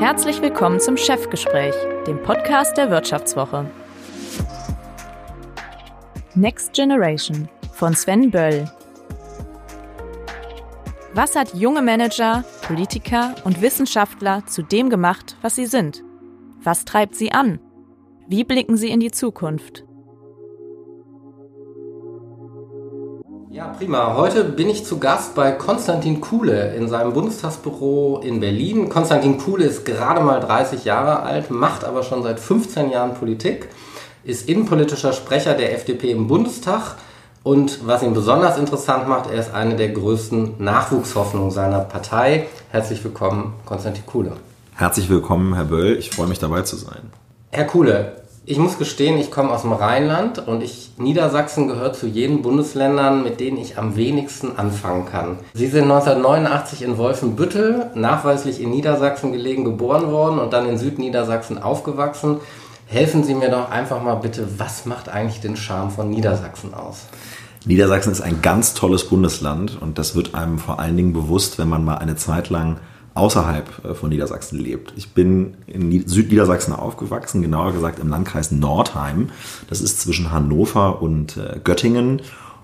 Herzlich willkommen zum Chefgespräch, dem Podcast der Wirtschaftswoche. Next Generation von Sven Böll. Was hat junge Manager, Politiker und Wissenschaftler zu dem gemacht, was sie sind? Was treibt sie an? Wie blicken sie in die Zukunft? Ja, prima. Heute bin ich zu Gast bei Konstantin Kuhle in seinem Bundestagsbüro in Berlin. Konstantin Kuhle ist gerade mal 30 Jahre alt, macht aber schon seit 15 Jahren Politik, ist innenpolitischer Sprecher der FDP im Bundestag und was ihn besonders interessant macht, er ist eine der größten Nachwuchshoffnungen seiner Partei. Herzlich willkommen, Konstantin Kuhle. Herzlich willkommen, Herr Böll. Ich freue mich dabei zu sein. Herr Kuhle, ich muss gestehen, ich komme aus dem Rheinland und ich, Niedersachsen gehört zu jenen Bundesländern, mit denen ich am wenigsten anfangen kann. Sie sind 1989 in Wolfenbüttel, nachweislich in Niedersachsen gelegen, geboren worden und dann in Südniedersachsen aufgewachsen. Helfen Sie mir doch einfach mal bitte, was macht eigentlich den Charme von Niedersachsen aus? Niedersachsen ist ein ganz tolles Bundesland und das wird einem vor allen Dingen bewusst, wenn man mal eine Zeit lang außerhalb äh, von Niedersachsen lebt. Ich bin in Südniedersachsen aufgewachsen, genauer gesagt im Landkreis Nordheim. Das ist zwischen Hannover und äh, Göttingen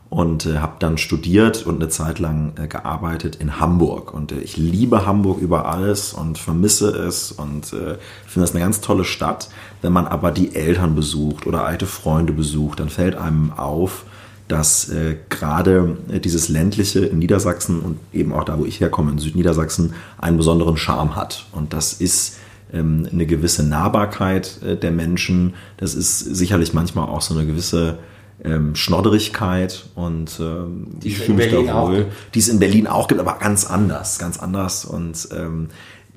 und äh, habe dann studiert und eine Zeit lang gearbeitet in Hamburg. Und ich liebe Hamburg über alles und vermisse es und finde das eine ganz tolle Stadt. Wenn man aber die Eltern besucht oder alte Freunde besucht, dann fällt einem auf, dass äh, gerade äh, dieses ländliche in Niedersachsen und eben auch da, wo ich herkomme, in Südniedersachsen, einen besonderen Charme hat. Und das ist ähm, eine gewisse Nahbarkeit äh, der Menschen. Das ist sicherlich manchmal auch so eine gewisse ähm, Schnodderigkeit und ähm, die ich fühle mich da wohl, die es in Berlin auch gibt, aber ganz anders, ganz anders. Und ähm,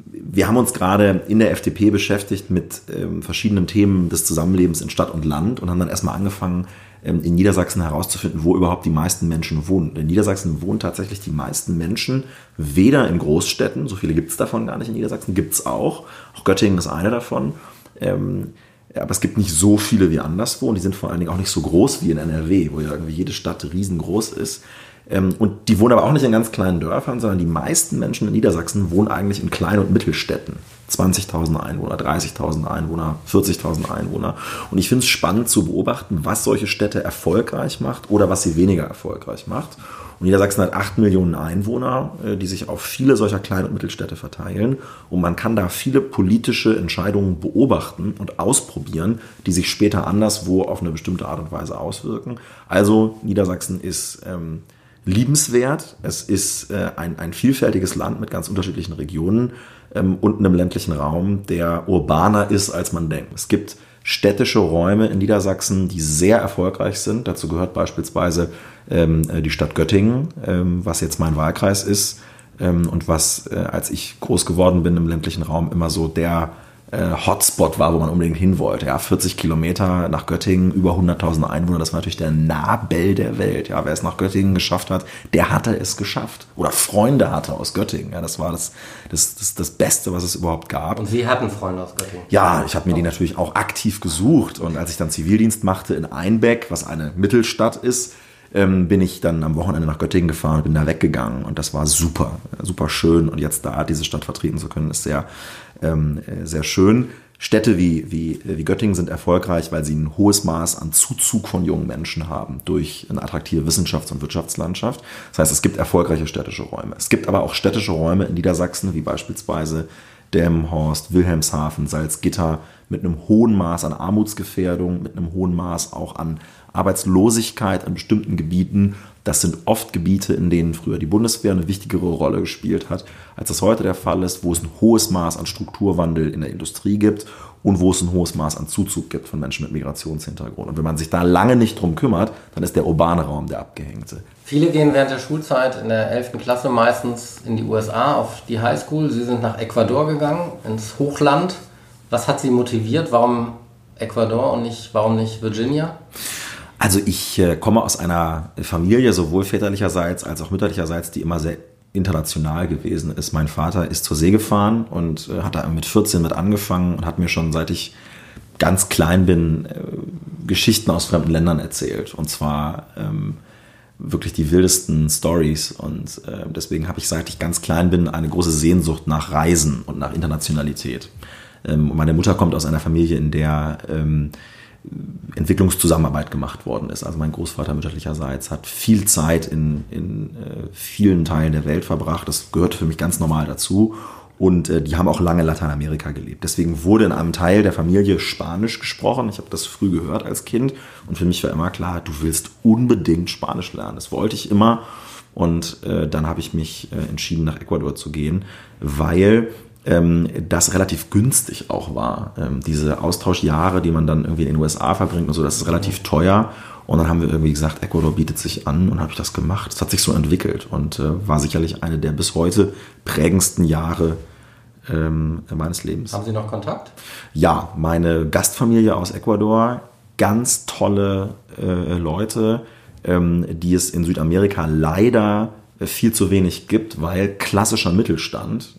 wir haben uns gerade in der FDP beschäftigt mit ähm, verschiedenen Themen des Zusammenlebens in Stadt und Land und haben dann erstmal angefangen, ähm, in Niedersachsen herauszufinden, wo überhaupt die meisten Menschen wohnen. In Niedersachsen wohnen tatsächlich die meisten Menschen weder in Großstädten, so viele gibt es davon gar nicht in Niedersachsen, gibt es auch. Auch Göttingen ist eine davon. Ähm, aber es gibt nicht so viele wie anderswo und die sind vor allen Dingen auch nicht so groß wie in NRW, wo ja irgendwie jede Stadt riesengroß ist. Ähm, und die wohnen aber auch nicht in ganz kleinen Dörfern, sondern die meisten Menschen in Niedersachsen wohnen eigentlich in Klein- und Mittelstädten. 20.000 Einwohner, 30.000 Einwohner, 40.000 Einwohner. Und ich finde es spannend zu beobachten, was solche Städte erfolgreich macht oder was sie weniger erfolgreich macht. Und Niedersachsen hat 8 Millionen Einwohner, äh, die sich auf viele solcher Klein- und Mittelstädte verteilen. Und man kann da viele politische Entscheidungen beobachten und ausprobieren, die sich später anderswo auf eine bestimmte Art und Weise auswirken. Also Niedersachsen ist ähm, liebenswert. Es ist äh, ein, ein vielfältiges Land mit ganz unterschiedlichen Regionen ähm, und einem ländlichen Raum, der urbaner ist, als man denkt. Es gibt städtische Räume in Niedersachsen, die sehr erfolgreich sind. Dazu gehört beispielsweise ähm, äh, die Stadt Göttingen, ähm, was jetzt mein Wahlkreis ist ähm, und was, äh, als ich groß geworden bin im ländlichen Raum, immer so der Hotspot war, wo man unbedingt hin wollte. Ja, 40 Kilometer nach Göttingen, über 100.000 Einwohner, das war natürlich der Nabel der Welt. Ja, wer es nach Göttingen geschafft hat, der hatte es geschafft. Oder Freunde hatte aus Göttingen. Ja, das war das, das, das, das Beste, was es überhaupt gab. Und Sie hatten Freunde aus Göttingen? Ja, ich habe mir die natürlich auch aktiv gesucht. Und als ich dann Zivildienst machte in Einbeck, was eine Mittelstadt ist, ähm, bin ich dann am Wochenende nach Göttingen gefahren und bin da weggegangen. Und das war super, super schön. Und jetzt da diese Stadt vertreten zu können, ist sehr, ähm, äh, sehr schön. Städte wie, wie, wie Göttingen sind erfolgreich, weil sie ein hohes Maß an Zuzug von jungen Menschen haben durch eine attraktive Wissenschafts- und Wirtschaftslandschaft. Das heißt, es gibt erfolgreiche städtische Räume. Es gibt aber auch städtische Räume in Niedersachsen, wie beispielsweise Delmenhorst, Wilhelmshaven, Salzgitter, mit einem hohen Maß an Armutsgefährdung, mit einem hohen Maß auch an Arbeitslosigkeit an bestimmten Gebieten. Das sind oft Gebiete, in denen früher die Bundeswehr eine wichtigere Rolle gespielt hat, als das heute der Fall ist, wo es ein hohes Maß an Strukturwandel in der Industrie gibt und wo es ein hohes Maß an Zuzug gibt von Menschen mit Migrationshintergrund. Und wenn man sich da lange nicht drum kümmert, dann ist der urbane Raum der abgehängte. Viele gehen während der Schulzeit in der 11. Klasse meistens in die USA auf die Highschool. Sie sind nach Ecuador gegangen, ins Hochland. Was hat Sie motiviert? Warum Ecuador und nicht, warum nicht Virginia? Also ich äh, komme aus einer Familie, sowohl väterlicherseits als auch mütterlicherseits, die immer sehr international gewesen ist. Mein Vater ist zur See gefahren und äh, hat da mit 14 mit angefangen und hat mir schon seit ich ganz klein bin äh, Geschichten aus fremden Ländern erzählt. Und zwar ähm, wirklich die wildesten Stories und äh, deswegen habe ich, seit ich ganz klein bin, eine große Sehnsucht nach Reisen und nach Internationalität. Ähm, meine Mutter kommt aus einer Familie, in der ähm, Entwicklungszusammenarbeit gemacht worden ist. Also mein Großvater mütterlicherseits hat viel Zeit in, in äh, vielen Teilen der Welt verbracht. Das gehört für mich ganz normal dazu. Und äh, die haben auch lange in Lateinamerika gelebt. Deswegen wurde in einem Teil der Familie Spanisch gesprochen. Ich habe das früh gehört als Kind. Und für mich war immer klar, du willst unbedingt Spanisch lernen. Das wollte ich immer. Und äh, dann habe ich mich äh, entschieden, nach Ecuador zu gehen, weil das relativ günstig auch war. Ähm, diese Austauschjahre, die man dann irgendwie in den USA verbringt und so, das ist relativ teuer. Und dann haben wir irgendwie gesagt, Ecuador bietet sich an und habe ich das gemacht. Es hat sich so entwickelt und äh, war sicherlich eine der bis heute prägendsten Jahre ähm, meines Lebens. Haben Sie noch Kontakt? Ja, meine Gastfamilie aus Ecuador, ganz tolle äh, Leute, ähm, die es in Südamerika leider viel zu wenig gibt, weil klassischer Mittelstand.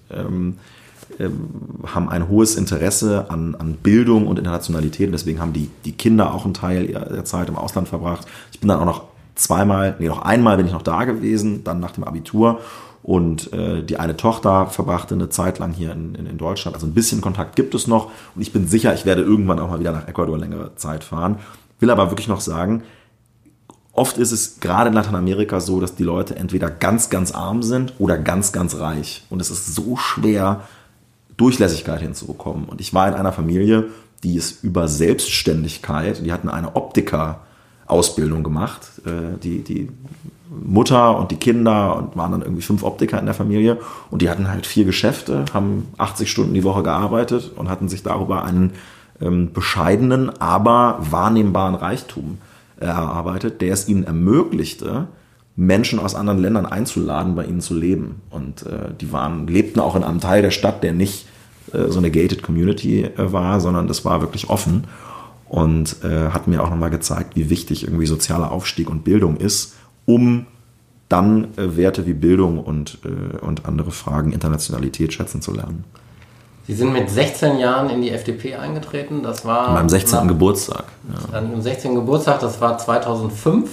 Ähm, haben ein hohes Interesse an, an Bildung und Internationalität. Deswegen haben die, die Kinder auch einen Teil der Zeit im Ausland verbracht. Ich bin dann auch noch zweimal, nee, noch einmal bin ich noch da gewesen, dann nach dem Abitur. Und äh, die eine Tochter verbrachte eine Zeit lang hier in, in, in, Deutschland. Also ein bisschen Kontakt gibt es noch. Und ich bin sicher, ich werde irgendwann auch mal wieder nach Ecuador längere Zeit fahren. Will aber wirklich noch sagen, oft ist es gerade in Lateinamerika so, dass die Leute entweder ganz, ganz arm sind oder ganz, ganz reich. Und es ist so schwer, Durchlässigkeit hinzubekommen. Und ich war in einer Familie, die ist über Selbstständigkeit, die hatten eine Optiker-Ausbildung gemacht. Äh, die, die Mutter und die Kinder und waren dann irgendwie fünf Optiker in der Familie und die hatten halt vier Geschäfte, haben 80 Stunden die Woche gearbeitet und hatten sich darüber einen ähm, bescheidenen, aber wahrnehmbaren Reichtum erarbeitet, der es ihnen ermöglichte, Menschen aus anderen Ländern einzuladen, bei ihnen zu leben. Und äh, die waren, lebten auch in einem Teil der Stadt, der nicht äh, so eine gated Community äh, war, sondern das war wirklich offen. Und äh, hat mir auch nochmal gezeigt, wie wichtig irgendwie sozialer Aufstieg und Bildung ist, um dann äh, Werte wie Bildung und, äh, und andere Fragen Internationalität schätzen zu lernen. Sie sind mit 16 Jahren in die FDP eingetreten. Das war an meinem 16. Nach, Geburtstag. Ja. An Ihrem 16. Geburtstag, das war 2005.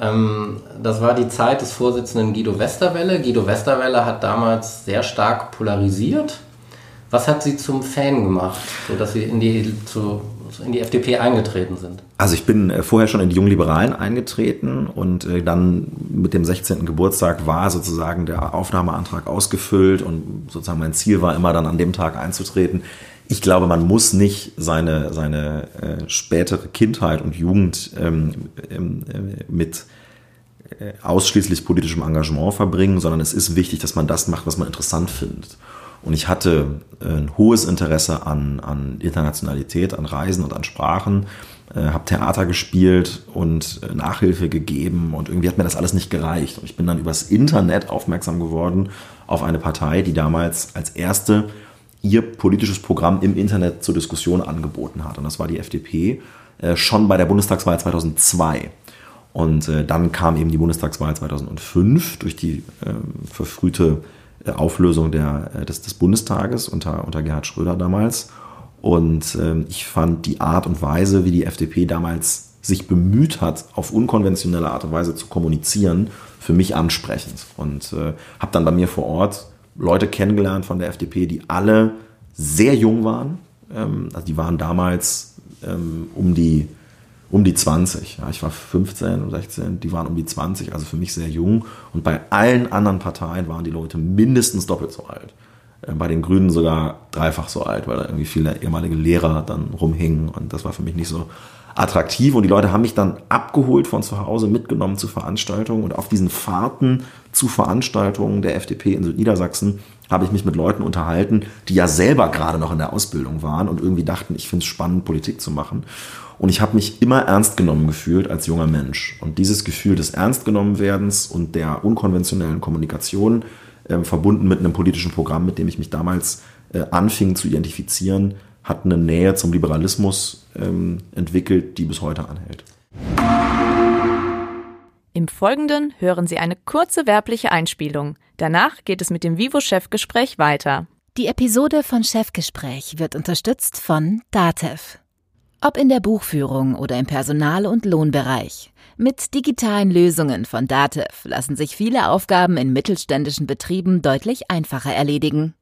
Ähm, das war die Zeit des Vorsitzenden Guido Westerwelle. Guido Westerwelle hat damals sehr stark polarisiert. Was hat Sie zum Fan gemacht, sodass Sie in die, zu, in die FDP eingetreten sind? Also ich bin äh, vorher schon in die Jungliberalen eingetreten und äh, dann mit dem 16. Geburtstag war sozusagen der Aufnahmeantrag ausgefüllt und sozusagen mein Ziel war immer dann an dem Tag einzutreten ich glaube, man muss nicht seine, seine äh, spätere Kindheit und Jugend ähm, ähm, äh, mit äh, ausschließlich politischem Engagement verbringen, sondern es ist wichtig, dass man das macht, was man interessant findet. Und ich hatte äh, ein hohes Interesse an, an Internationalität, an Reisen und an Sprachen, äh, habe Theater gespielt und äh, Nachhilfe gegeben und irgendwie hat mir das alles nicht gereicht. Und ich bin dann übers Internet aufmerksam geworden auf eine Partei, die damals als erste ihr politisches Programm im Internet zur Diskussion angeboten hat. Und das war die FDP äh, schon bei der Bundestagswahl 2002. Und äh, dann kam eben die Bundestagswahl 2005 durch die äh, verfrühte Auflösung der, des, des, Bundestages unter, unter Gerhard Schröder damals. Und äh, ich fand die Art und Weise, wie die FDP damals sich bemüht hat, auf unkonventionelle Art und Weise zu kommunizieren, für mich ansprechend. Und habe dann bei mir vor Ort Leute kennengelernt von der FDP, die alle sehr jung waren. Ähm, also die waren damals ähm, um die um die 20. Ja, ich war 15, 16, die waren um die 20, also für mich sehr jung. Und bei allen anderen Parteien waren die Leute mindestens doppelt so alt. Äh, bei den Grünen sogar dreifach so alt, weil da irgendwie viele ehemalige Lehrer dann rumhingen und das war für mich nicht so attraktiv und die Leute haben mich dann abgeholt von zu Hause, mitgenommen zu Veranstaltungen und auf diesen Fahrten zu Veranstaltungen der FDP in Südniedersachsen habe ich mich mit Leuten unterhalten, die ja selber gerade noch in der Ausbildung waren und irgendwie dachten, ich finde es spannend, Politik zu machen. Und ich habe mich immer ernst genommen gefühlt als junger Mensch. Und dieses Gefühl des Ernstgenommenwerdens und der unkonventionellen Kommunikation, äh, verbunden mit einem politischen Programm, mit dem ich mich damals äh, anfing zu identifizieren, hat eine Nähe zum Liberalismus ähm, entwickelt, die bis heute anhält. Im Folgenden hören Sie eine kurze werbliche Einspielung. Danach geht es mit dem Vivo-Chefgespräch weiter. Die Episode von Chefgespräch wird unterstützt von DATEV. Ob in der Buchführung oder im Personal- und Lohnbereich. Mit digitalen Lösungen von Datev lassen sich viele Aufgaben in mittelständischen Betrieben deutlich einfacher erledigen.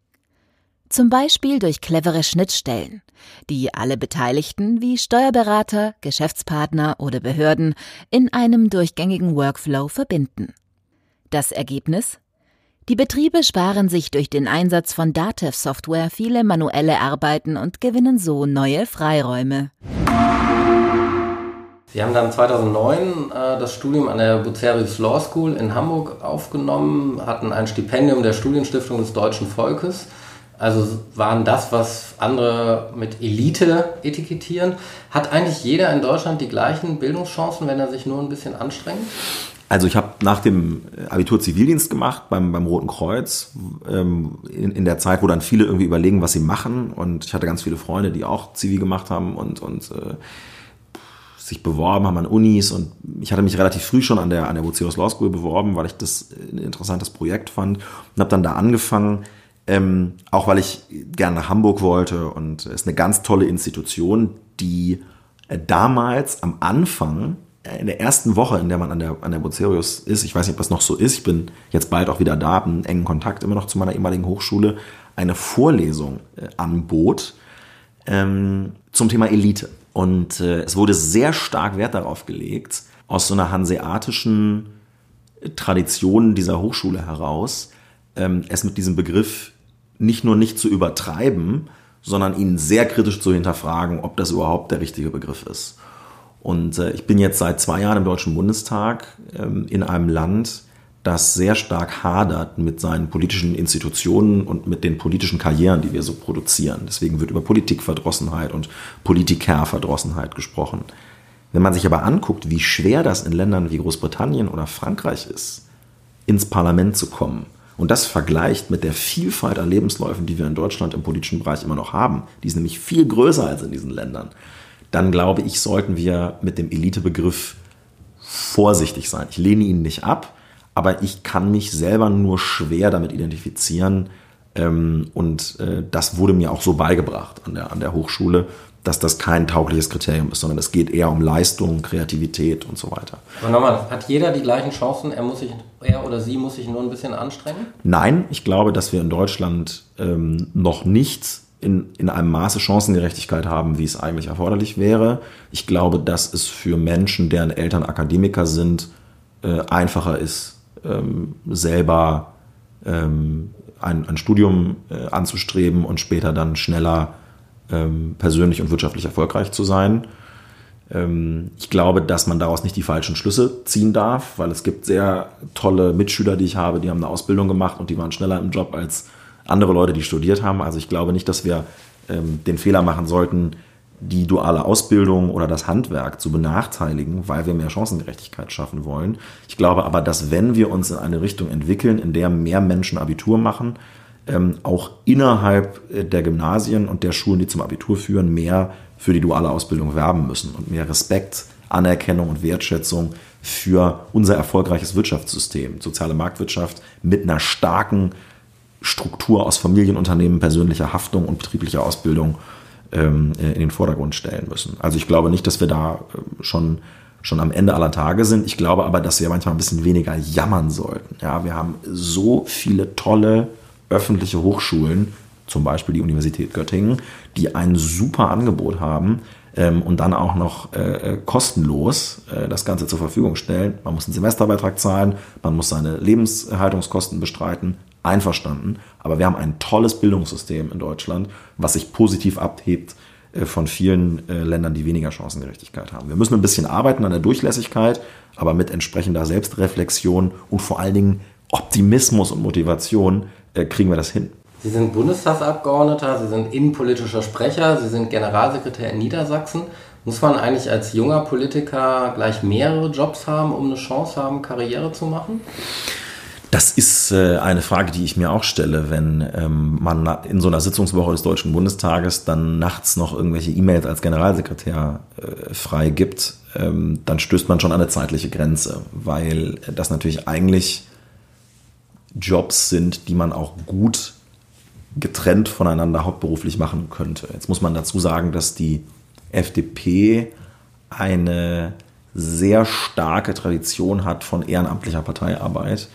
Zum Beispiel durch clevere Schnittstellen, die alle Beteiligten wie Steuerberater, Geschäftspartner oder Behörden in einem durchgängigen Workflow verbinden. Das Ergebnis? Die Betriebe sparen sich durch den Einsatz von Datev-Software viele manuelle Arbeiten und gewinnen so neue Freiräume. Sie haben dann 2009 äh, das Studium an der Bucerius Law School in Hamburg aufgenommen, hatten ein Stipendium der Studienstiftung des deutschen Volkes also waren das, was andere mit Elite etikettieren. Hat eigentlich jeder in Deutschland die gleichen Bildungschancen, wenn er sich nur ein bisschen anstrengt? Also ich habe nach dem Abitur Zivildienst gemacht beim, beim Roten Kreuz, ähm, in, in der Zeit, wo dann viele irgendwie überlegen, was sie machen. Und ich hatte ganz viele Freunde, die auch Zivil gemacht haben und, und äh, sich beworben haben an Unis. Und ich hatte mich relativ früh schon an der, an der Bucerius Law School beworben, weil ich das ein interessantes Projekt fand und habe dann da angefangen, ähm, auch weil ich gerne nach Hamburg wollte und es ist eine ganz tolle Institution, die äh, damals am Anfang, äh, in der ersten Woche, in der man an der, an der Bucerius ist, ich weiß nicht, ob das noch so ist, ich bin jetzt bald auch wieder da, habe einen engen Kontakt immer noch zu meiner ehemaligen Hochschule, eine Vorlesung äh, anbot ähm, zum Thema Elite. Und äh, es wurde sehr stark Wert darauf gelegt, aus so einer hanseatischen Tradition dieser Hochschule heraus, ähm, es mit diesem Begriff nicht nur nicht zu übertreiben, sondern ihn sehr kritisch zu hinterfragen, ob das überhaupt der richtige Begriff ist. Und äh, ich bin jetzt seit zwei Jahren im Deutschen Bundestag ähm, in einem Land, das sehr stark hadert mit seinen politischen Institutionen und mit den politischen Karrieren, die wir so produzieren. Deswegen wird über Politikverdrossenheit und Politikerverdrossenheit gesprochen. Wenn man sich aber anguckt, wie schwer das in Ländern wie Großbritannien oder Frankreich ist, ins Parlament zu kommen, und das vergleicht mit der Vielfalt an Lebensläufen, die wir in Deutschland im politischen Bereich immer noch haben, die ist nämlich viel größer als in diesen Ländern, dann glaube ich, sollten wir mit dem Elitebegriff vorsichtig sein. Ich lehne ihn nicht ab, aber ich kann mich selber nur schwer damit identifizieren. Ähm, und äh, das wurde mir auch so beigebracht an der, an der Hochschule dass das kein taugliches Kriterium ist, sondern es geht eher um Leistung, Kreativität und so weiter. Aber nochmal, hat jeder die gleichen Chancen? Er, muss sich, er oder sie muss sich nur ein bisschen anstrengen? Nein, ich glaube, dass wir in Deutschland ähm, noch nicht in, in einem Maße Chancengerechtigkeit haben, wie es eigentlich erforderlich wäre. Ich glaube, dass es für Menschen, deren Eltern Akademiker sind, äh, einfacher ist, ähm, selber ähm, ein, ein Studium äh, anzustreben und später dann schneller ähm, persönlich und wirtschaftlich erfolgreich zu sein. Ähm, ich glaube, dass man daraus nicht die falschen Schlüsse ziehen darf, weil es gibt sehr tolle Mitschüler, die ich habe, die haben eine Ausbildung gemacht und die waren schneller im Job als andere Leute, die studiert haben. Also ich glaube nicht, dass wir ähm, den Fehler machen sollten, die duale Ausbildung oder das Handwerk zu benachteiligen, weil wir mehr Chancengerechtigkeit schaffen wollen. Ich glaube aber, dass wenn wir uns in eine Richtung entwickeln, in der mehr Menschen Abitur machen, ähm, auch innerhalb äh, der Gymnasien und der Schulen, die zum Abitur führen, mehr für die duale Ausbildung werben müssen und mehr Respekt, Anerkennung und Wertschätzung für unser erfolgreiches Wirtschaftssystem, soziale Marktwirtschaft mit einer starken Struktur aus Familienunternehmen, persönlicher Haftung und betrieblicher Ausbildung ähm, äh, in den Vordergrund stellen müssen. Also ich glaube nicht, dass wir da äh, schon schon am Ende aller Tage sind. Ich glaube aber, dass wir manchmal ein bisschen weniger jammern sollten. Ja, wir haben so viele tolle öffentliche Hochschulen, zum Beispiel die Universität Göttingen, die ein super Angebot haben ähm, und dann auch noch äh, äh, kostenlos äh, das Ganze zur Verfügung stellen. Man muss einen Semesterbeitrag zahlen, man muss seine Lebenserhaltungskosten bestreiten, einverstanden. Aber wir haben ein tolles Bildungssystem in Deutschland, was sich positiv abhebt äh, von vielen äh, Ländern, die weniger Chancengerechtigkeit haben. Wir müssen ein bisschen arbeiten an der Durchlässigkeit, aber mit entsprechender Selbstreflexion und vor allen Dingen Optimismus und Motivation kriegen wir das hin. Sie sind Bundestagsabgeordneter, Sie sind innenpolitischer Sprecher, Sie sind Generalsekretär in Niedersachsen. Muss man eigentlich als junger Politiker gleich mehrere Jobs haben, um eine Chance haben, Karriere zu machen? Das ist äh, eine Frage, die ich mir auch stelle, wenn ähm, man in so einer Sitzungswoche des Deutschen Bundestages dann nachts noch irgendwelche E-Mails als Generalsekretär äh, freigibt, ähm, dann stößt man schon an eine zeitliche Grenze, weil das natürlich eigentlich Jobs sind, die man auch gut getrennt voneinander hauptberuflich machen könnte. Jetzt muss man dazu sagen, dass die FDP eine sehr starke Tradition hat von ehrenamtlicher Parteiarbeit.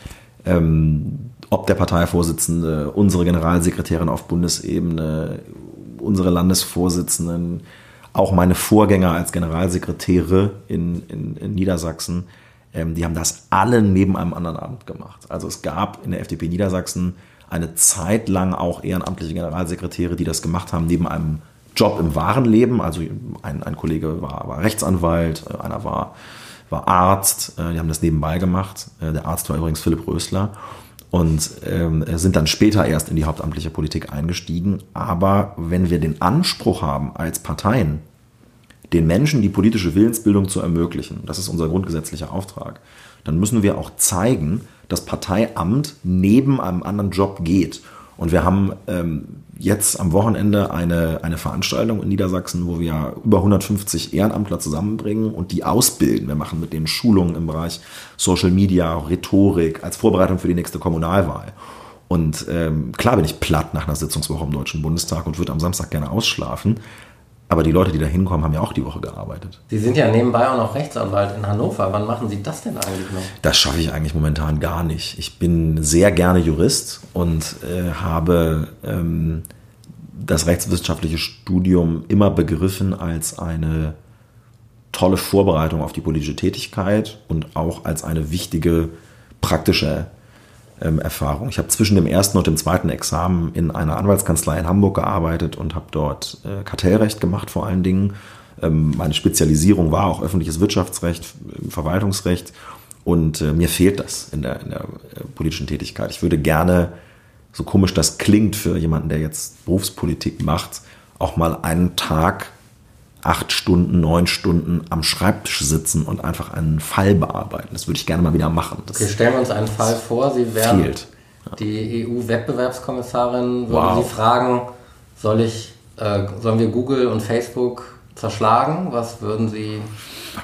Ähm, ob der Parteivorsitzende, unsere Generalsekretärin auf Bundesebene, unsere Landesvorsitzenden, auch meine Vorgänger als Generalsekretäre in, in, in Niedersachsen, ähm, die haben das alle neben einem anderen Amt gemacht. Also es gab in der FDP Niedersachsen eine Zeit lang auch ehrenamtliche Generalsekretäre, die das gemacht haben neben einem Job im wahren Leben. Also ein, ein Kollege war, war Rechtsanwalt, äh, einer war, war Arzt, äh, die haben das nebenbei gemacht. Äh, der Arzt war übrigens Philipp Rösler und ähm, sind dann später erst in die hauptamtliche Politik eingestiegen. Aber wenn wir den Anspruch haben als Parteien, den Menschen die politische Willensbildung zu ermöglichen, das ist unser grundgesetzlicher Auftrag, dann müssen wir auch zeigen, dass Parteiamt neben einem anderen Job geht. Und wir haben ähm, jetzt am Wochenende eine, eine Veranstaltung in Niedersachsen, wo wir über 150 Ehrenamtler zusammenbringen und die ausbilden. Wir machen mit denen Schulungen im Bereich Social Media, Rhetorik, als Vorbereitung für die nächste Kommunalwahl. Und ähm, klar bin ich platt nach einer Sitzungswoche im Deutschen Bundestag und würde am Samstag gerne ausschlafen. Aber die Leute, die da hinkommen, haben ja auch die Woche gearbeitet. Sie sind ja nebenbei auch noch Rechtsanwalt in Hannover. Wann machen Sie das denn eigentlich noch? Das schaffe ich eigentlich momentan gar nicht. Ich bin sehr gerne Jurist und äh, habe ähm, das rechtswissenschaftliche Studium immer begriffen als eine tolle Vorbereitung auf die politische Tätigkeit und auch als eine wichtige praktische ähm, Erfahrung. Ich habe zwischen dem ersten und dem zweiten Examen in einer Anwaltskanzlei in Hamburg gearbeitet und habe dort äh, Kartellrecht gemacht vor allen Dingen. Ähm, meine Spezialisierung war auch öffentliches Wirtschaftsrecht, Verwaltungsrecht und äh, mir fehlt das in der, in der äh, politischen Tätigkeit. Ich würde gerne, so komisch das klingt für jemanden, der jetzt Berufspolitik macht, auch mal einen Tag acht Stunden, neun Stunden am Schreibtisch sitzen und einfach einen Fall bearbeiten. Das würde ich gerne mal wieder machen. Das okay, stellen wir uns einen Fall vor. Sie wären fehlt. die EU-Wettbewerbskommissarin. Würden wow. Sie fragen, soll ich, äh, sollen wir Google und Facebook zerschlagen? Was würden Sie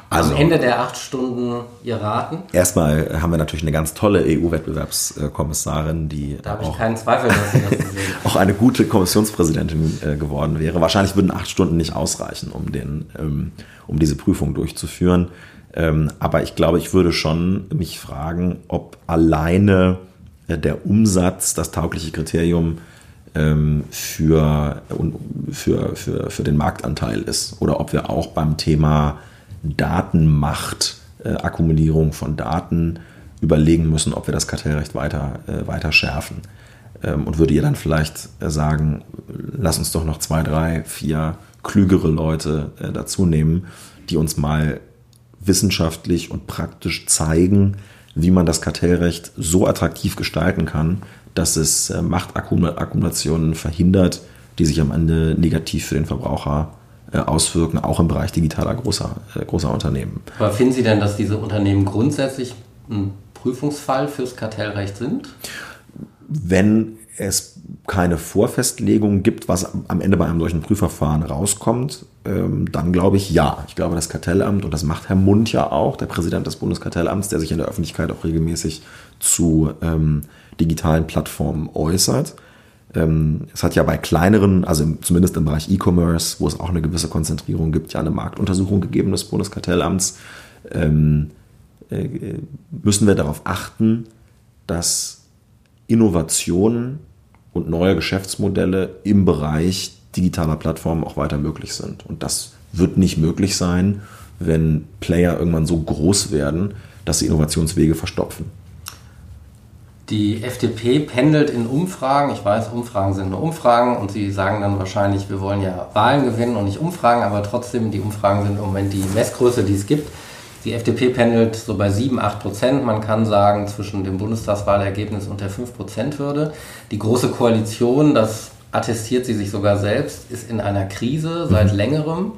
also, am Ende der acht Stunden ihr raten? Erstmal haben wir natürlich eine ganz tolle EU-Wettbewerbskommissarin, die da auch, keinen Zweifel, dass Sie das sehen. auch eine gute Kommissionspräsidentin äh, geworden wäre. Wahrscheinlich würden acht Stunden nicht ausreichen, um, den, ähm, um diese Prüfung durchzuführen. Ähm, aber ich glaube, ich würde schon mich fragen, ob alleine äh, der Umsatz das taugliche Kriterium ähm, für, für, für, für den Marktanteil ist oder ob wir auch beim Thema Datenmacht, äh, Akkumulierung von Daten überlegen müssen, ob wir das Kartellrecht weiter, äh, weiter schärfen. Ähm, und würde ihr dann vielleicht äh, sagen, lass uns doch noch zwei, drei, vier klügere Leute äh, dazu nehmen, die uns mal wissenschaftlich und praktisch zeigen, wie man das Kartellrecht so attraktiv gestalten kann, dass es äh, Machtakkumulationen verhindert, die sich am Ende negativ für den Verbraucher äh, auswirken, auch im Bereich digitaler großer, äh, großer Unternehmen. Aber finden Sie denn, dass diese Unternehmen grundsätzlich ein Prüfungsfall fürs Kartellrecht sind? Wenn es keine Vorfestlegung gibt, was am Ende bei einem solchen Prüfverfahren rauskommt, ähm, dann glaube ich ja. Ich glaube, das Kartellamt, und das macht Herr Mund ja auch, der Präsident des Bundeskartellamts, der sich in der Öffentlichkeit auch regelmäßig zu ähm, digitalen Plattformen äußert, ähm, es hat ja bei kleineren, also zumindest im Bereich E-Commerce, wo es auch eine gewisse Konzentrierung gibt, ja eine Marktuntersuchung gegeben des Bundeskartellamts. Ähm, äh, müssen wir darauf achten, dass Innovationen und neue Geschäftsmodelle im Bereich digitaler Plattformen auch weiter möglich sind. Und das wird nicht möglich sein, wenn Player irgendwann so groß werden, dass sie Innovationswege verstopfen. Die FDP pendelt in Umfragen. Ich weiß, Umfragen sind nur Umfragen und sie sagen dann wahrscheinlich, wir wollen ja Wahlen gewinnen und nicht Umfragen, aber trotzdem, die Umfragen sind im Moment die Messgröße, die es gibt. Die FDP pendelt so bei 7, 8 Prozent. Man kann sagen, zwischen dem Bundestagswahlergebnis und der 5 Prozent Hürde. Die Große Koalition, das attestiert sie sich sogar selbst, ist in einer Krise seit mhm. längerem.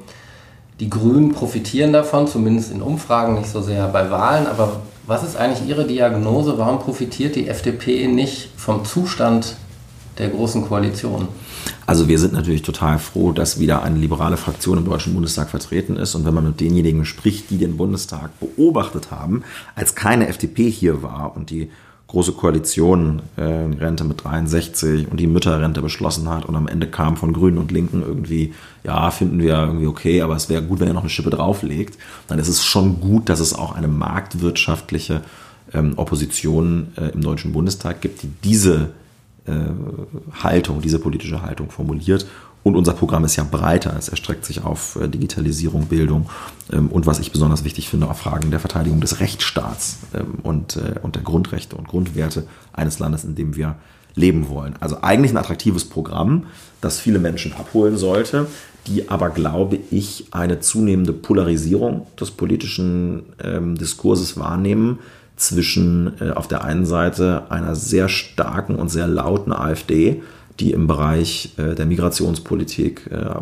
Die Grünen profitieren davon, zumindest in Umfragen, nicht so sehr bei Wahlen. Aber was ist eigentlich Ihre Diagnose? Warum profitiert die FDP nicht vom Zustand der Großen Koalition? Also wir sind natürlich total froh, dass wieder eine liberale Fraktion im Deutschen Bundestag vertreten ist. Und wenn man mit denjenigen spricht, die den Bundestag beobachtet haben, als keine FDP hier war und die große Koalition äh, Rente mit 63 und die Mütterrente beschlossen hat und am Ende kam von Grünen und Linken irgendwie, ja, finden wir irgendwie okay, aber es wäre gut, wenn er noch eine Schippe drauflegt, dann ist es schon gut, dass es auch eine marktwirtschaftliche ähm, Opposition äh, im Deutschen Bundestag gibt, die diese Haltung, diese politische Haltung formuliert und unser Programm ist ja breiter. Es erstreckt sich auf äh, Digitalisierung, Bildung ähm, und was ich besonders wichtig finde, auf Fragen der Verteidigung des Rechtsstaats ähm, und, äh, und der Grundrechte und Grundwerte eines Landes, in dem wir leben wollen. Also eigentlich ein attraktives Programm, das viele Menschen abholen sollte, die aber, glaube ich, eine zunehmende Polarisierung des politischen ähm, Diskurses wahrnehmen zwischen äh, auf der einen Seite einer sehr starken und sehr lauten AfD, die im Bereich äh, der Migrationspolitik äh,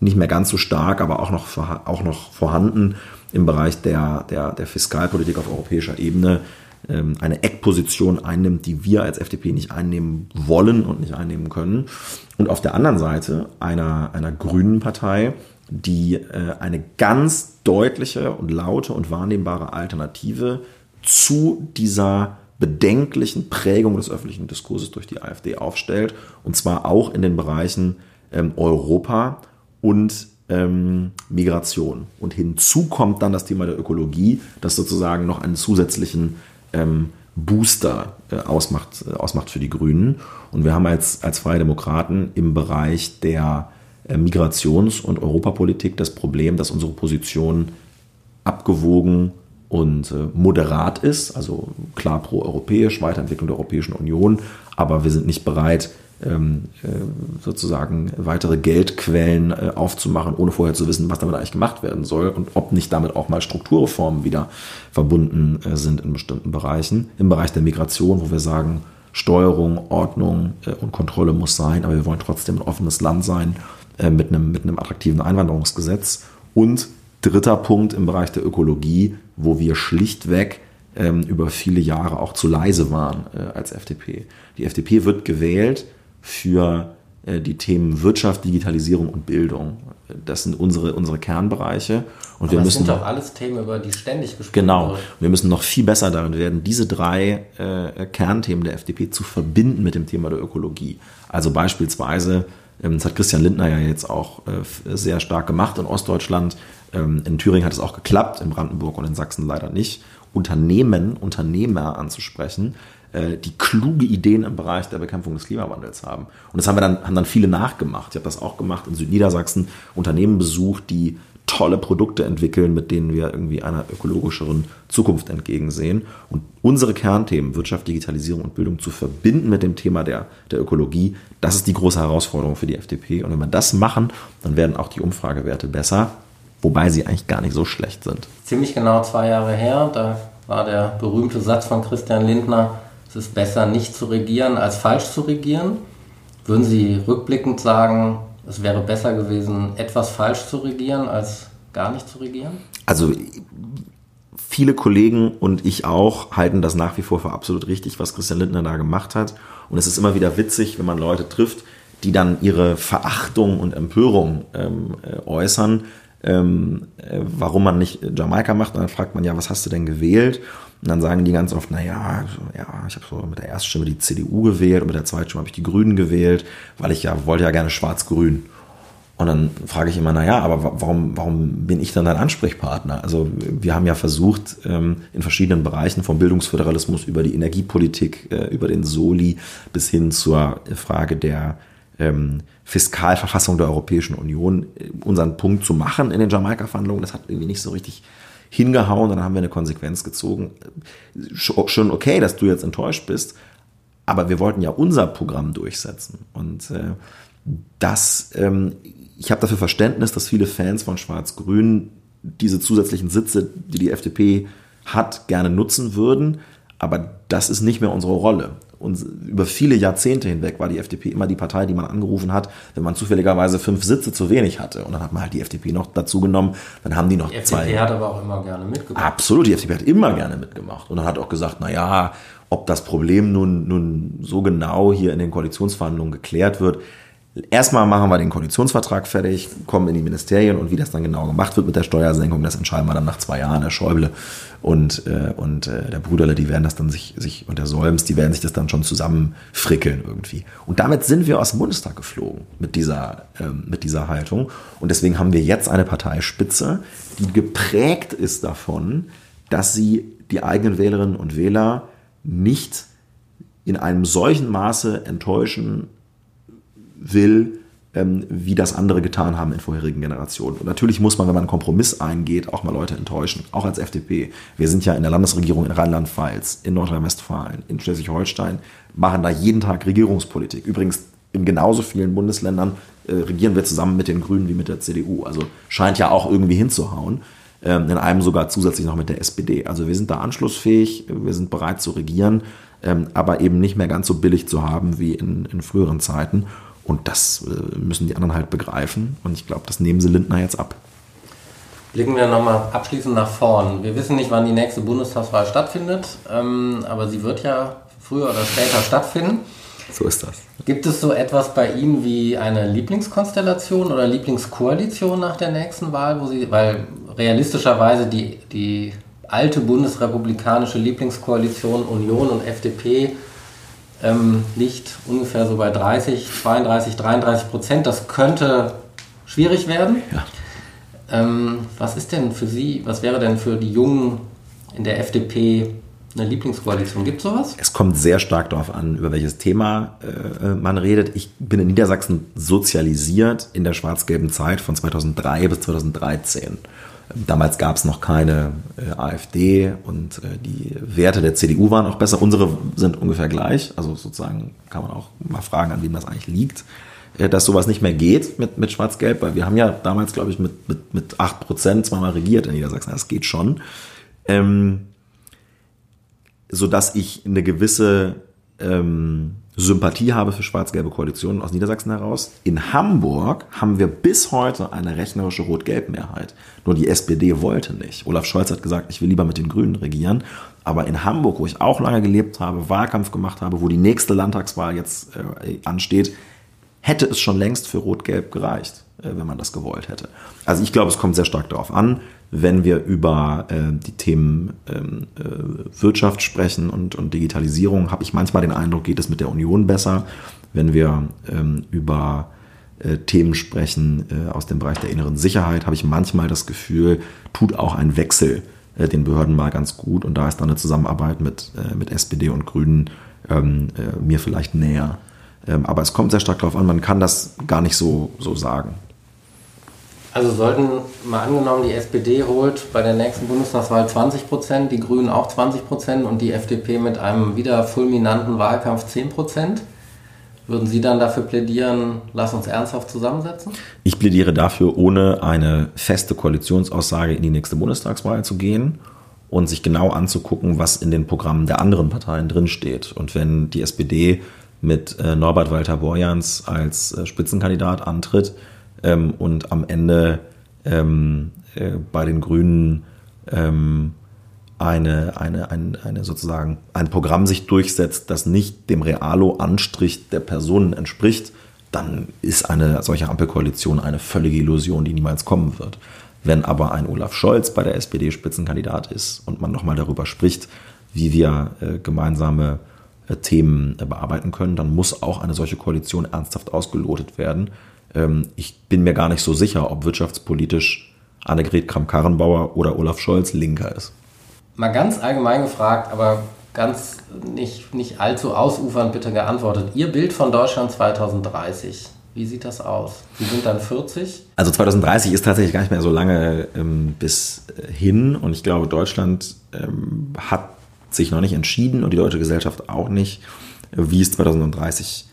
nicht mehr ganz so stark, aber auch noch, auch noch vorhanden im Bereich der, der, der Fiskalpolitik auf europäischer Ebene ähm, eine Eckposition einnimmt, die wir als FDP nicht einnehmen wollen und nicht einnehmen können. Und auf der anderen Seite einer, einer grünen Partei, die äh, eine ganz deutliche und laute und wahrnehmbare Alternative zu dieser bedenklichen Prägung des öffentlichen Diskurses durch die AfD aufstellt. Und zwar auch in den Bereichen ähm, Europa und ähm, Migration. Und hinzu kommt dann das Thema der Ökologie, das sozusagen noch einen zusätzlichen ähm, Booster äh, ausmacht, äh, ausmacht für die Grünen. Und wir haben als, als Freie Demokraten im Bereich der äh, Migrations- und Europapolitik das Problem, dass unsere Position abgewogen und äh, moderat ist, also klar pro-europäisch, Weiterentwicklung der Europäischen Union, aber wir sind nicht bereit, ähm, äh, sozusagen weitere Geldquellen äh, aufzumachen, ohne vorher zu wissen, was damit eigentlich gemacht werden soll und ob nicht damit auch mal Strukturreformen wieder verbunden sind in bestimmten Bereichen. Im Bereich der Migration, wo wir sagen, Steuerung, Ordnung und Kontrolle muss sein, aber wir wollen trotzdem ein offenes Land sein mit, einem, mit einem attraktiven Einwanderungsgesetz und Dritter Punkt im Bereich der Ökologie, wo wir schlichtweg ähm, über viele Jahre auch zu leise waren äh, als FDP. Die FDP wird gewählt für äh, die Themen Wirtschaft, Digitalisierung und Bildung. Das sind unsere, unsere Kernbereiche. Und Aber wir das müssen sind doch alles Themen, über die ständig gesprochen Genau. wird. Wir müssen noch viel besser darin werden, diese drei äh, Kernthemen der FDP zu verbinden mit dem Thema der Ökologie. Also beispielsweise, das hat Christian Lindner ja jetzt auch äh, sehr stark gemacht in Ostdeutschland, ähm, in Thüringen hat es auch geklappt, in Brandenburg und in Sachsen leider nicht. Unternehmen, Unternehmer anzusprechen, äh, die kluge Ideen im Bereich der Bekämpfung des Klimawandels haben. Und das haben wir dann, haben dann viele nachgemacht. Ich habe das auch gemacht in Südniedersachsen, Unternehmen besucht, die tolle Produkte entwickeln, mit denen wir irgendwie einer ökologischeren Zukunft entgegensehen. Und unsere Kernthemen, Wirtschaft, Digitalisierung und Bildung zu verbinden mit dem Thema der, der Ökologie, das ist die große Herausforderung für die FDP. Und wenn wir das machen, dann werden auch die Umfragewerte besser wobei sie eigentlich gar nicht so schlecht sind. Ziemlich genau zwei Jahre her, da war der berühmte Satz von Christian Lindner, es ist besser nicht zu regieren als falsch zu regieren. Würden Sie rückblickend sagen, es wäre besser gewesen, etwas falsch zu regieren als gar nicht zu regieren? Also viele Kollegen und ich auch halten das nach wie vor für absolut richtig, was Christian Lindner da gemacht hat. Und es ist immer wieder witzig, wenn man Leute trifft, die dann ihre Verachtung und Empörung ähm, äh, äußern ähm, äh, warum man nicht Jamaika macht. Und dann fragt man ja, was hast du denn gewählt? Und dann sagen die ganz oft, naja, ja, ich habe so mit der Erststimme die CDU gewählt und mit der Zweitstimme habe ich die Grünen gewählt, weil ich ja wollte ja gerne schwarz-grün. Und dann frage ich immer, naja, aber warum, warum bin ich dann dein Ansprechpartner? Also wir haben ja versucht, ähm, in verschiedenen Bereichen vom Bildungsföderalismus über die Energiepolitik, äh, über den Soli bis hin zur Frage der ähm, Fiskalverfassung der Europäischen Union äh, unseren Punkt zu machen in den Jamaika-Verhandlungen. Das hat irgendwie nicht so richtig hingehauen. Dann haben wir eine Konsequenz gezogen. Schon okay, dass du jetzt enttäuscht bist, aber wir wollten ja unser Programm durchsetzen. Und äh, das, ähm, ich habe dafür Verständnis, dass viele Fans von Schwarz-Grün diese zusätzlichen Sitze, die die FDP hat, gerne nutzen würden. Aber das ist nicht mehr unsere Rolle. Und über viele Jahrzehnte hinweg war die FDP immer die Partei, die man angerufen hat, wenn man zufälligerweise fünf Sitze zu wenig hatte. Und dann hat man halt die FDP noch dazu genommen. Dann haben die noch Die zwei. FDP hat aber auch immer gerne mitgemacht. Absolut, die FDP hat immer gerne mitgemacht. Und dann hat auch gesagt, na ja, ob das Problem nun, nun so genau hier in den Koalitionsverhandlungen geklärt wird, Erstmal machen wir den Koalitionsvertrag fertig, kommen in die Ministerien und wie das dann genau gemacht wird mit der Steuersenkung, das entscheiden wir dann nach zwei Jahren. Der Schäuble und, äh, und äh, der Bruderle, die werden das dann sich, sich, und der Solms, die werden sich das dann schon zusammenfrickeln irgendwie. Und damit sind wir aus dem Bundestag geflogen mit dieser, ähm, mit dieser Haltung. Und deswegen haben wir jetzt eine Parteispitze, die geprägt ist davon, dass sie die eigenen Wählerinnen und Wähler nicht in einem solchen Maße enttäuschen will, ähm, wie das andere getan haben in vorherigen Generationen. Und natürlich muss man, wenn man einen Kompromiss eingeht, auch mal Leute enttäuschen, auch als FDP. Wir sind ja in der Landesregierung in Rheinland-Pfalz, in Nordrhein-Westfalen, in Schleswig-Holstein, machen da jeden Tag Regierungspolitik. Übrigens in genauso vielen Bundesländern äh, regieren wir zusammen mit den Grünen wie mit der CDU. Also scheint ja auch irgendwie hinzuhauen. Ähm, in einem sogar zusätzlich noch mit der SPD. Also wir sind da anschlussfähig, wir sind bereit zu regieren, ähm, aber eben nicht mehr ganz so billig zu haben wie in, in früheren Zeiten. Und das äh, müssen die anderen halt begreifen. Und ich glaube, das nehmen sie Lindner jetzt ab. Blicken wir nochmal abschließend nach vorn. Wir wissen nicht, wann die nächste Bundestagswahl stattfindet, ähm, aber sie wird ja früher oder später stattfinden. So ist das. Gibt es so etwas bei Ihnen wie eine Lieblingskonstellation oder Lieblingskoalition nach der nächsten Wahl, wo Sie, weil realistischerweise die, die alte bundesrepublikanische Lieblingskoalition Union und FDP ähm, liegt ungefähr so bei 30, 32, 33 Prozent. Das könnte schwierig werden. Ja. Ähm, was ist denn für Sie, was wäre denn für die Jungen in der FDP eine Lieblingskoalition? Gibt es sowas? Es kommt sehr stark darauf an, über welches Thema äh, man redet. Ich bin in Niedersachsen sozialisiert in der schwarz-gelben Zeit von 2003 bis 2013. Damals gab es noch keine äh, AfD und äh, die Werte der CDU waren auch besser. Unsere sind ungefähr gleich. Also sozusagen kann man auch mal fragen, an wem das eigentlich liegt, äh, dass sowas nicht mehr geht mit, mit Schwarz-Gelb, weil wir haben ja damals, glaube ich, mit, mit, mit 8% zweimal regiert in Niedersachsen. Das geht schon. Ähm, sodass ich eine gewisse ähm, Sympathie habe für schwarz-gelbe Koalitionen aus Niedersachsen heraus. In Hamburg haben wir bis heute eine rechnerische Rot-Gelb-Mehrheit. Nur die SPD wollte nicht. Olaf Scholz hat gesagt, ich will lieber mit den Grünen regieren. Aber in Hamburg, wo ich auch lange gelebt habe, Wahlkampf gemacht habe, wo die nächste Landtagswahl jetzt äh, ansteht, hätte es schon längst für Rot-Gelb gereicht, wenn man das gewollt hätte. Also ich glaube, es kommt sehr stark darauf an, wenn wir über äh, die Themen ähm, äh, Wirtschaft sprechen und, und Digitalisierung, habe ich manchmal den Eindruck, geht es mit der Union besser. Wenn wir ähm, über äh, Themen sprechen äh, aus dem Bereich der inneren Sicherheit, habe ich manchmal das Gefühl, tut auch ein Wechsel äh, den Behörden mal ganz gut. Und da ist dann eine Zusammenarbeit mit, äh, mit SPD und Grünen ähm, äh, mir vielleicht näher. Ähm, aber es kommt sehr stark darauf an, man kann das gar nicht so, so sagen. Also sollten mal angenommen, die SPD holt bei der nächsten Bundestagswahl 20 Prozent, die Grünen auch 20 Prozent und die FDP mit einem wieder fulminanten Wahlkampf 10 Prozent. Würden Sie dann dafür plädieren, lass uns ernsthaft zusammensetzen? Ich plädiere dafür, ohne eine feste Koalitionsaussage in die nächste Bundestagswahl zu gehen und sich genau anzugucken, was in den Programmen der anderen Parteien drinsteht. Und wenn die SPD mit äh, Norbert Walter Borjans als äh, Spitzenkandidat antritt, ähm, und am Ende ähm, äh, bei den Grünen ähm, eine, eine, eine, eine sozusagen ein Programm sich durchsetzt, das nicht dem Realo-Anstrich der Personen entspricht, dann ist eine solche Ampelkoalition eine völlige Illusion, die niemals kommen wird. Wenn aber ein Olaf Scholz bei der SPD Spitzenkandidat ist und man nochmal darüber spricht, wie wir äh, gemeinsame äh, Themen äh, bearbeiten können, dann muss auch eine solche Koalition ernsthaft ausgelotet werden. Ähm, ich bin mir gar nicht so sicher, ob wirtschaftspolitisch Annegret Kramp-Karrenbauer oder Olaf Scholz linker ist. Mal ganz allgemein gefragt, aber ganz nicht, nicht allzu ausufernd bitte geantwortet. Ihr Bild von Deutschland 2030, wie sieht das aus? Sie sind dann 40? Also 2030 ist tatsächlich gar nicht mehr so lange ähm, bis äh, hin und ich glaube, Deutschland ähm, hat sich noch nicht entschieden und die deutsche Gesellschaft auch nicht, wie es 2030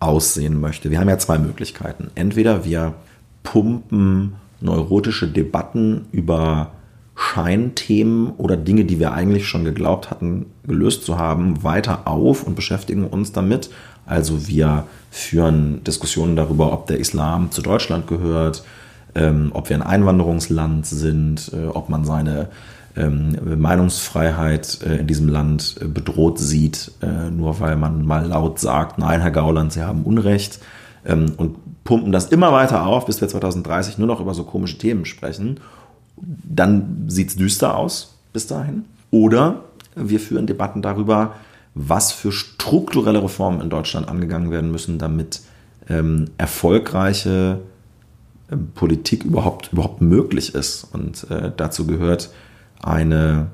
aussehen möchte. Wir haben ja zwei Möglichkeiten. Entweder wir pumpen neurotische Debatten über Scheinthemen oder Dinge, die wir eigentlich schon geglaubt hatten, gelöst zu haben, weiter auf und beschäftigen uns damit. Also wir führen Diskussionen darüber, ob der Islam zu Deutschland gehört, ähm, ob wir ein Einwanderungsland sind, äh, ob man seine Meinungsfreiheit äh, in diesem Land äh, bedroht sieht, äh, nur weil man mal laut sagt, nein, Herr Gauland, Sie haben Unrecht. ähm, und pumpen das immer weiter auf, bis wir 2030 nur noch über so komische Themen sprechen, dann sieht es düster aus bis dahin. Oder wir führen Debatten darüber, was für strukturelle Reformen in Deutschland angegangen werden müssen, damit ähm, erfolgreiche ähm, Politik überhaupt, überhaupt möglich ist. Und äh, dazu gehört eine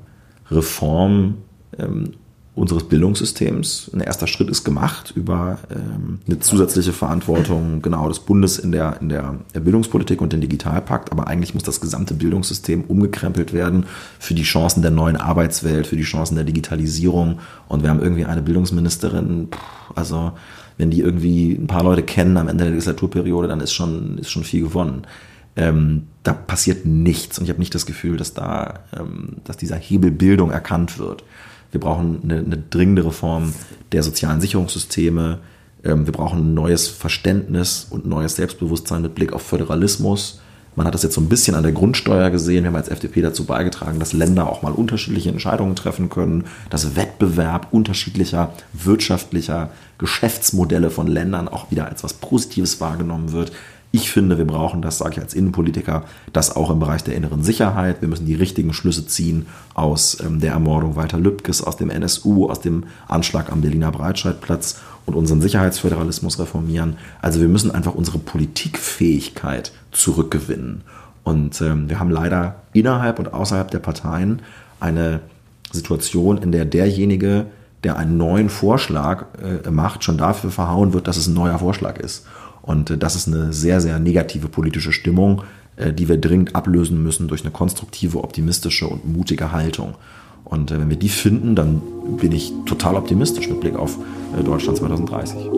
Reform ähm, unseres Bildungssystems. Ein erster Schritt ist gemacht über ähm, eine zusätzliche Verantwortung genau des Bundes in der, in der Bildungspolitik und den Digitalpakt. Aber eigentlich muss das gesamte Bildungssystem umgekrempelt werden für die Chancen der neuen Arbeitswelt, für die Chancen der Digitalisierung. Und wir haben irgendwie eine Bildungsministerin, also wenn die irgendwie ein paar Leute kennen am Ende der Legislaturperiode, dann ist schon, ist schon viel gewonnen. Ähm, da passiert nichts und ich habe nicht das Gefühl, dass da, ähm, dass dieser Hebel Bildung erkannt wird. Wir brauchen eine, eine dringende Reform der sozialen Sicherungssysteme. Ähm, wir brauchen ein neues Verständnis und neues Selbstbewusstsein mit Blick auf Föderalismus. Man hat das jetzt so ein bisschen an der Grundsteuer gesehen. Wir haben als FDP dazu beigetragen, dass Länder auch mal unterschiedliche Entscheidungen treffen können, dass Wettbewerb unterschiedlicher wirtschaftlicher Geschäftsmodelle von Ländern auch wieder als was Positives wahrgenommen wird. Ich finde, wir brauchen das, sage ich als Innenpolitiker, das auch im Bereich der inneren Sicherheit. Wir müssen die richtigen Schlüsse ziehen aus ähm, der Ermordung Walter Lübkes, aus dem NSU, aus dem Anschlag am Berliner Breitscheidplatz und unseren Sicherheitsföderalismus reformieren. Also wir müssen einfach unsere Politikfähigkeit zurückgewinnen. Und ähm, wir haben leider innerhalb und außerhalb der Parteien eine Situation, in der derjenige, der einen neuen Vorschlag äh, macht, schon dafür verhauen wird, dass es ein neuer Vorschlag ist. Und äh, das ist eine sehr, sehr negative politische Stimmung, äh, die wir dringend ablösen müssen durch eine konstruktive, optimistische und mutige Haltung. Und äh, wenn wir die finden, dann bin ich total optimistisch mit Blick auf Deutschland 2030.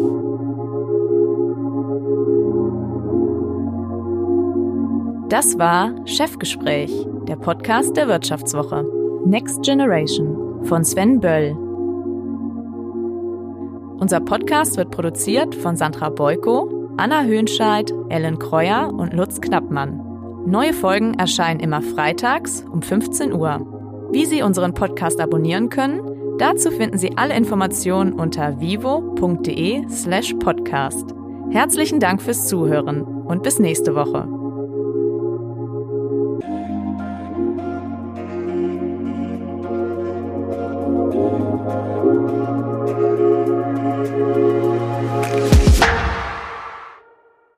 Das war Chefgespräch, der Podcast der Wirtschaftswoche. Next Generation von Sven Böll. Unser Podcast wird produziert von Sandra Beuko Anna Höhnscheid, Ellen Kreuer und Lutz Knappmann. Neue Folgen erscheinen immer freitags um 15 Uhr. Wie Sie unseren Podcast abonnieren können, dazu finden Sie alle Informationen unter vivo.de slash podcast. Herzlichen Dank fürs Zuhören und bis nächste Woche.